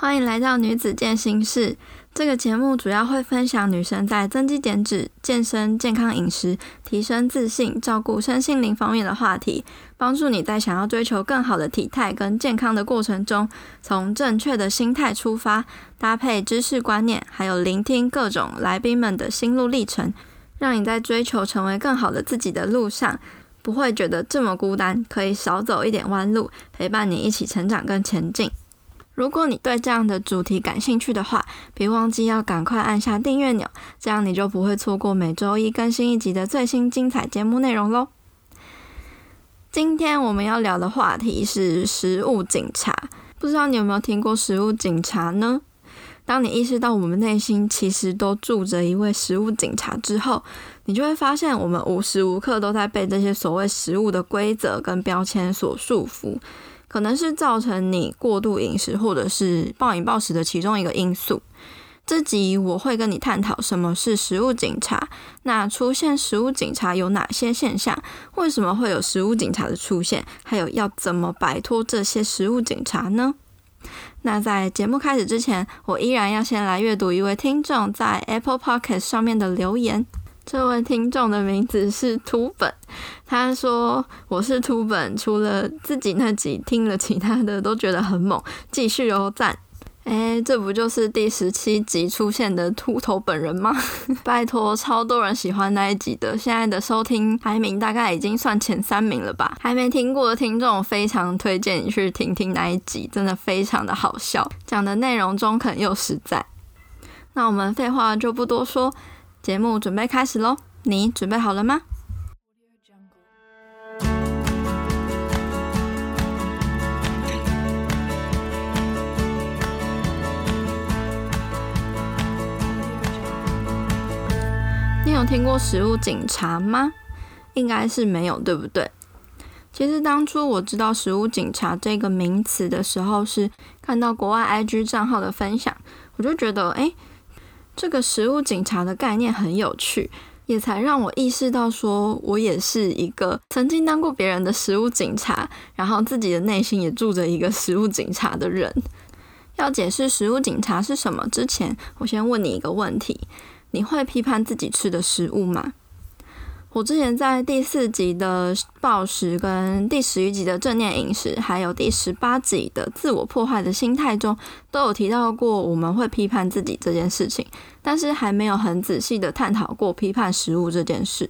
欢迎来到女子健心室。这个节目主要会分享女生在增肌减脂、健身、健康饮食、提升自信、照顾身心灵方面的话题，帮助你在想要追求更好的体态跟健康的过程中，从正确的心态出发，搭配知识观念，还有聆听各种来宾们的心路历程，让你在追求成为更好的自己的路上，不会觉得这么孤单，可以少走一点弯路，陪伴你一起成长跟前进。如果你对这样的主题感兴趣的话，别忘记要赶快按下订阅钮，这样你就不会错过每周一更新一集的最新精彩节目内容喽。今天我们要聊的话题是食物警察，不知道你有没有听过食物警察呢？当你意识到我们内心其实都住着一位食物警察之后，你就会发现我们无时无刻都在被这些所谓食物的规则跟标签所束缚。可能是造成你过度饮食或者是暴饮暴食的其中一个因素。这集我会跟你探讨什么是食物警察，那出现食物警察有哪些现象？为什么会有食物警察的出现？还有要怎么摆脱这些食物警察呢？那在节目开始之前，我依然要先来阅读一位听众在 Apple Podcast 上面的留言。这位听众的名字是秃本，他说：“我是秃本，除了自己那集听了，其他的都觉得很猛，继续哦，赞！”哎，这不就是第十七集出现的秃头本人吗？拜托，超多人喜欢那一集的，现在的收听排名大概已经算前三名了吧？还没听过的听众，非常推荐你去听听那一集，真的非常的好笑，讲的内容中肯又实在。那我们废话就不多说。节目准备开始喽，你准备好了吗？你有听过食物警察吗？应该是没有，对不对？其实当初我知道食物警察这个名词的时候，是看到国外 IG 账号的分享，我就觉得，诶。这个食物警察的概念很有趣，也才让我意识到，说我也是一个曾经当过别人的食物警察，然后自己的内心也住着一个食物警察的人。要解释食物警察是什么之前，我先问你一个问题：你会批判自己吃的食物吗？我之前在第四集的暴食，跟第十一集的正念饮食，还有第十八集的自我破坏的心态中，都有提到过我们会批判自己这件事情，但是还没有很仔细的探讨过批判食物这件事。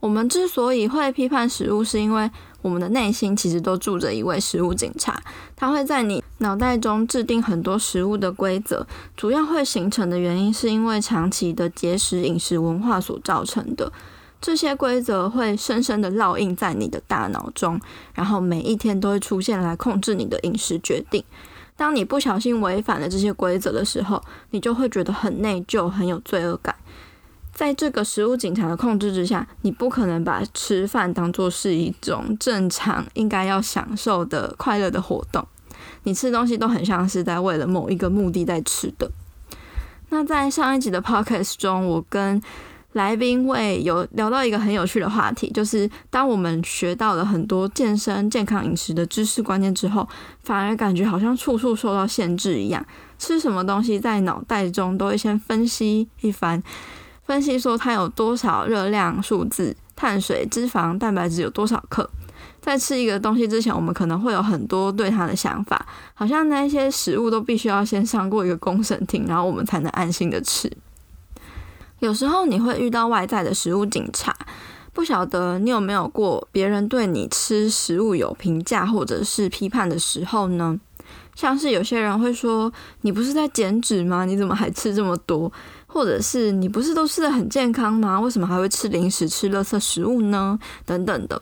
我们之所以会批判食物，是因为我们的内心其实都住着一位食物警察，他会在你脑袋中制定很多食物的规则，主要会形成的原因是因为长期的节食饮食文化所造成的。这些规则会深深的烙印在你的大脑中，然后每一天都会出现来控制你的饮食决定。当你不小心违反了这些规则的时候，你就会觉得很内疚，很有罪恶感。在这个食物警察的控制之下，你不可能把吃饭当作是一种正常应该要享受的快乐的活动。你吃东西都很像是在为了某一个目的在吃的。那在上一集的 podcast 中，我跟来宾会有聊到一个很有趣的话题，就是当我们学到了很多健身、健康饮食的知识观念之后，反而感觉好像处处受到限制一样。吃什么东西在脑袋中都会先分析一番，分析说它有多少热量数字、碳水、脂肪、蛋白质有多少克。在吃一个东西之前，我们可能会有很多对它的想法，好像那些食物都必须要先上过一个公审庭，然后我们才能安心的吃。有时候你会遇到外在的食物警察，不晓得你有没有过别人对你吃食物有评价或者是批判的时候呢？像是有些人会说：“你不是在减脂吗？你怎么还吃这么多？”或者是“你不是都吃的很健康吗？为什么还会吃零食、吃垃圾食物呢？”等等的。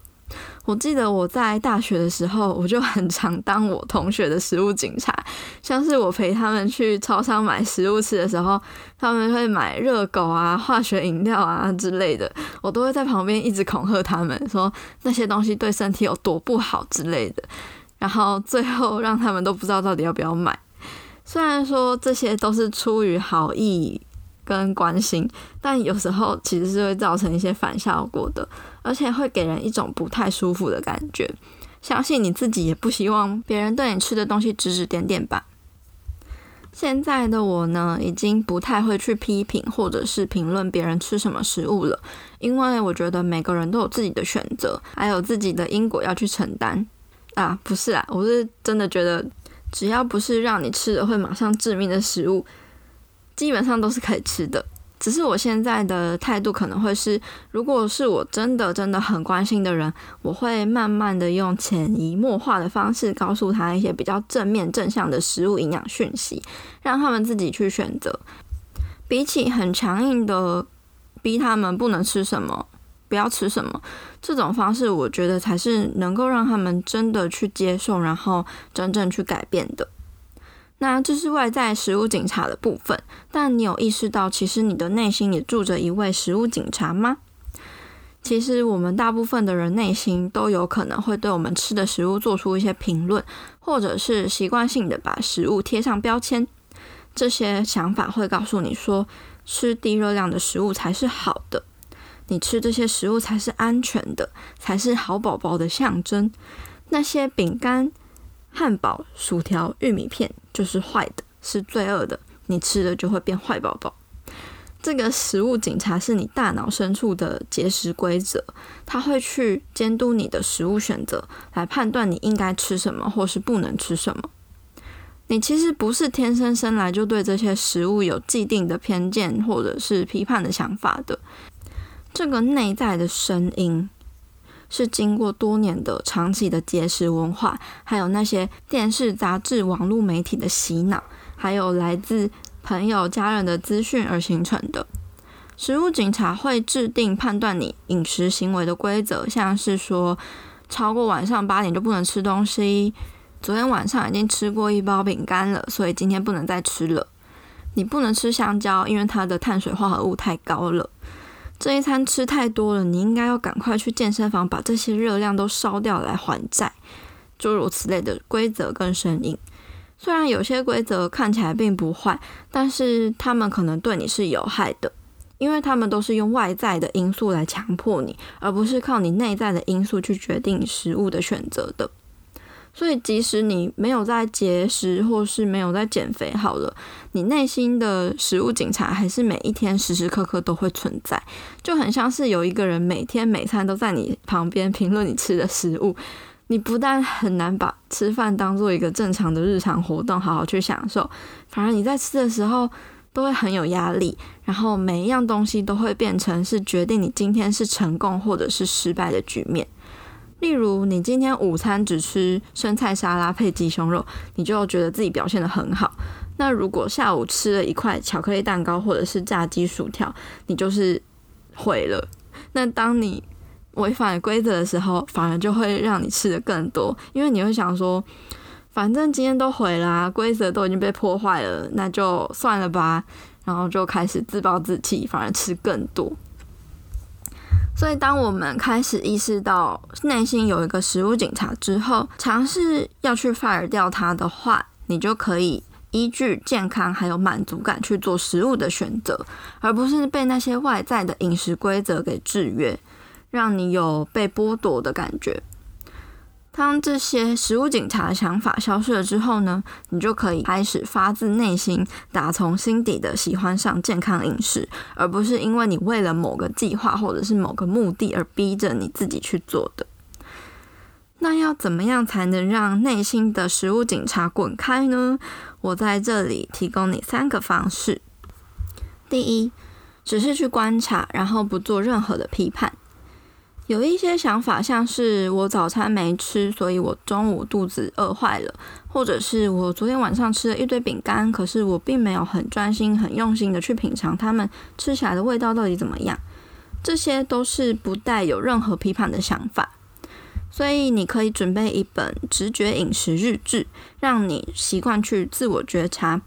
我记得我在大学的时候，我就很常当我同学的食物警察。像是我陪他们去超商买食物吃的时候，他们会买热狗啊、化学饮料啊之类的，我都会在旁边一直恐吓他们，说那些东西对身体有多不好之类的。然后最后让他们都不知道到底要不要买。虽然说这些都是出于好意。跟关心，但有时候其实是会造成一些反效果的，而且会给人一种不太舒服的感觉。相信你自己也不希望别人对你吃的东西指指点点吧。现在的我呢，已经不太会去批评或者是评论别人吃什么食物了，因为我觉得每个人都有自己的选择，还有自己的因果要去承担。啊，不是啊，我是真的觉得，只要不是让你吃了会马上致命的食物，基本上都是可以吃的。只是我现在的态度可能会是，如果是我真的真的很关心的人，我会慢慢的用潜移默化的方式告诉他一些比较正面正向的食物营养讯息，让他们自己去选择。比起很强硬的逼他们不能吃什么，不要吃什么，这种方式我觉得才是能够让他们真的去接受，然后真正去改变的。那这是外在食物警察的部分，但你有意识到，其实你的内心也住着一位食物警察吗？其实我们大部分的人内心都有可能会对我们吃的食物做出一些评论，或者是习惯性的把食物贴上标签。这些想法会告诉你说，吃低热量的食物才是好的，你吃这些食物才是安全的，才是好宝宝的象征。那些饼干。汉堡、薯条、玉米片就是坏的，是罪恶的。你吃了就会变坏宝宝。这个食物警察是你大脑深处的节食规则，它会去监督你的食物选择，来判断你应该吃什么或是不能吃什么。你其实不是天生生来就对这些食物有既定的偏见或者是批判的想法的。这个内在的声音。是经过多年的长期的节食文化，还有那些电视、杂志、网络媒体的洗脑，还有来自朋友、家人的资讯而形成的。食物警察会制定判断你饮食行为的规则，像是说超过晚上八点就不能吃东西，昨天晚上已经吃过一包饼干了，所以今天不能再吃了。你不能吃香蕉，因为它的碳水化合物太高了。这一餐吃太多了，你应该要赶快去健身房把这些热量都烧掉来还债，诸如此类的规则跟声音。虽然有些规则看起来并不坏，但是他们可能对你是有害的，因为他们都是用外在的因素来强迫你，而不是靠你内在的因素去决定食物的选择的。所以，即使你没有在节食，或是没有在减肥，好了，你内心的食物警察还是每一天时时刻刻都会存在，就很像是有一个人每天每餐都在你旁边评论你吃的食物。你不但很难把吃饭当做一个正常的日常活动，好好去享受，反而你在吃的时候都会很有压力，然后每一样东西都会变成是决定你今天是成功或者是失败的局面。例如，你今天午餐只吃生菜沙拉配鸡胸肉，你就觉得自己表现得很好。那如果下午吃了一块巧克力蛋糕或者是炸鸡薯条，你就是毁了。那当你违反规则的时候，反而就会让你吃得更多，因为你会想说，反正今天都毁了啊，规则都已经被破坏了，那就算了吧。然后就开始自暴自弃，反而吃更多。所以，当我们开始意识到内心有一个食物警察之后，尝试要去 fire 掉它的话，你就可以依据健康还有满足感去做食物的选择，而不是被那些外在的饮食规则给制约，让你有被剥夺的感觉。当这些食物警察的想法消失了之后呢，你就可以开始发自内心、打从心底的喜欢上健康饮食，而不是因为你为了某个计划或者是某个目的而逼着你自己去做的。那要怎么样才能让内心的食物警察滚开呢？我在这里提供你三个方式。第一，只是去观察，然后不做任何的批判。有一些想法，像是我早餐没吃，所以我中午肚子饿坏了；或者是我昨天晚上吃了一堆饼干，可是我并没有很专心、很用心的去品尝它们吃起来的味道到底怎么样。这些都是不带有任何批判的想法，所以你可以准备一本直觉饮食日志，让你习惯去自我觉察。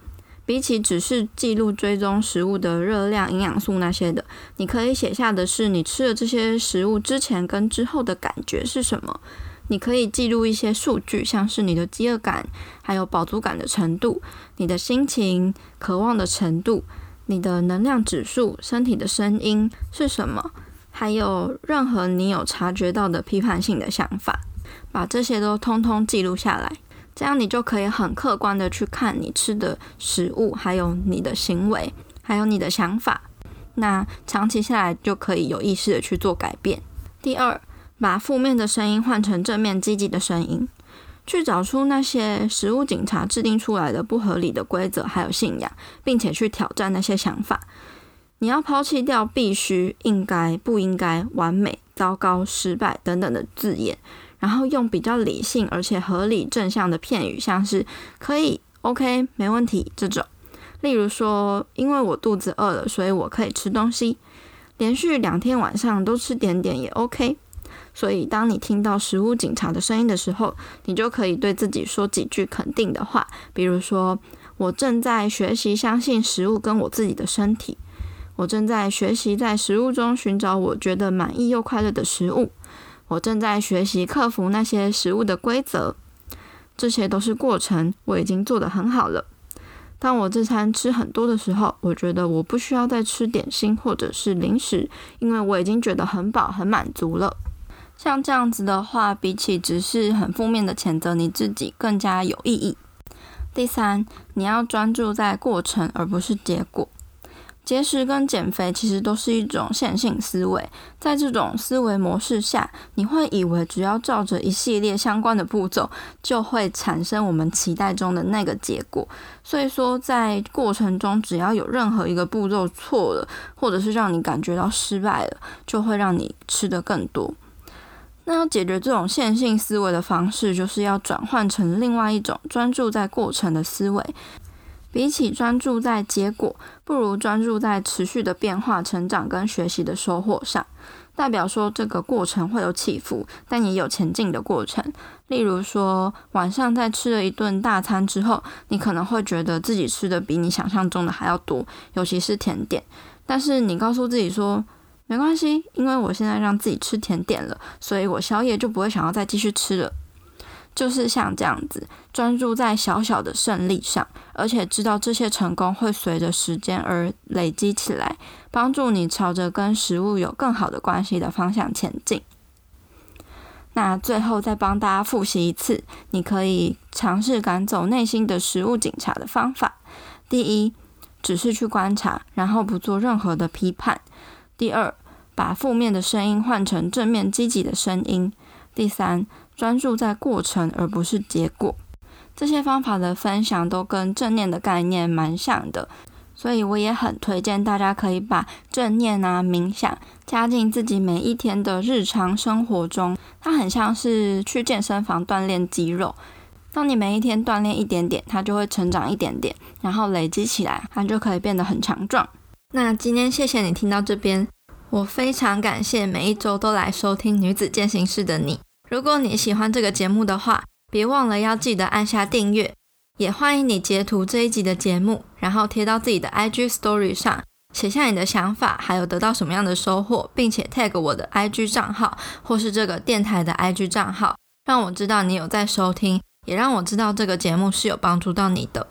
比起只是记录追踪食物的热量、营养素那些的，你可以写下的是你吃了这些食物之前跟之后的感觉是什么。你可以记录一些数据，像是你的饥饿感、还有饱足感的程度、你的心情、渴望的程度、你的能量指数、身体的声音是什么，还有任何你有察觉到的批判性的想法，把这些都通通记录下来。这样你就可以很客观的去看你吃的食物，还有你的行为，还有你的想法。那长期下来就可以有意识的去做改变。第二，把负面的声音换成正面积极的声音，去找出那些食物警察制定出来的不合理的规则还有信仰，并且去挑战那些想法。你要抛弃掉必须、应该、不应该、完美、糟糕、失败等等的字眼，然后用比较理性而且合理正向的片语，像是可以、OK、没问题这种。例如说，因为我肚子饿了，所以我可以吃东西。连续两天晚上都吃点点也 OK。所以，当你听到食物警察的声音的时候，你就可以对自己说几句肯定的话，比如说：“我正在学习相信食物跟我自己的身体。我正在学习在食物中寻找我觉得满意又快乐的食物。我正在学习克服那些食物的规则。这些都是过程，我已经做得很好了。”当我这餐吃很多的时候，我觉得我不需要再吃点心或者是零食，因为我已经觉得很饱、很满足了。像这样子的话，比起只是很负面的谴责你自己，更加有意义。第三，你要专注在过程，而不是结果。节食跟减肥其实都是一种线性思维，在这种思维模式下，你会以为只要照着一系列相关的步骤，就会产生我们期待中的那个结果。所以说，在过程中，只要有任何一个步骤错了，或者是让你感觉到失败了，就会让你吃得更多。那要解决这种线性思维的方式，就是要转换成另外一种专注在过程的思维。比起专注在结果，不如专注在持续的变化、成长跟学习的收获上。代表说，这个过程会有起伏，但也有前进的过程。例如说，晚上在吃了一顿大餐之后，你可能会觉得自己吃的比你想象中的还要多，尤其是甜点。但是你告诉自己说，没关系，因为我现在让自己吃甜点了，所以我宵夜就不会想要再继续吃了。就是像这样子，专注在小小的胜利上，而且知道这些成功会随着时间而累积起来，帮助你朝着跟食物有更好的关系的方向前进。那最后再帮大家复习一次，你可以尝试赶走内心的食物警察的方法：第一，只是去观察，然后不做任何的批判；第二，把负面的声音换成正面积极的声音；第三，专注在过程而不是结果，这些方法的分享都跟正念的概念蛮像的，所以我也很推荐大家可以把正念啊、冥想加进自己每一天的日常生活中。它很像是去健身房锻炼肌肉，当你每一天锻炼一点点，它就会成长一点点，然后累积起来，它就可以变得很强壮。那今天谢谢你听到这边，我非常感谢每一周都来收听女子健行室的你。如果你喜欢这个节目的话，别忘了要记得按下订阅，也欢迎你截图这一集的节目，然后贴到自己的 IG Story 上，写下你的想法，还有得到什么样的收获，并且 tag 我的 IG 账号或是这个电台的 IG 账号，让我知道你有在收听，也让我知道这个节目是有帮助到你的。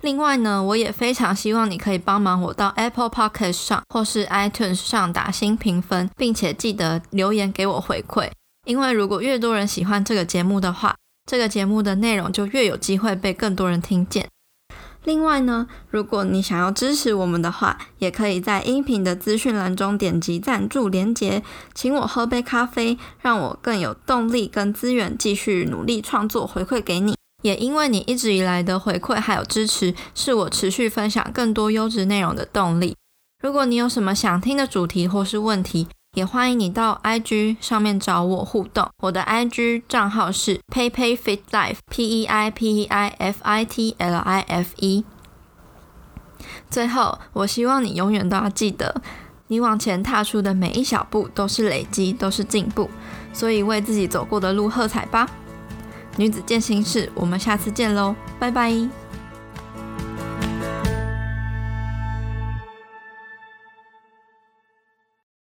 另外呢，我也非常希望你可以帮忙我到 Apple Podcast 上或是 iTunes 上打新评分，并且记得留言给我回馈。因为如果越多人喜欢这个节目的话，这个节目的内容就越有机会被更多人听见。另外呢，如果你想要支持我们的话，也可以在音频的资讯栏中点击赞助连结，请我喝杯咖啡，让我更有动力跟资源继续努力创作，回馈给你。也因为你一直以来的回馈还有支持，是我持续分享更多优质内容的动力。如果你有什么想听的主题或是问题，也欢迎你到 IG 上面找我互动，我的 IG 账号是 peipei.fitlife，P E I P E I F I T L I F E。最后，我希望你永远都要记得，你往前踏出的每一小步都是累积，都是进步，所以为自己走过的路喝彩吧。女子健心室，我们下次见喽，拜拜。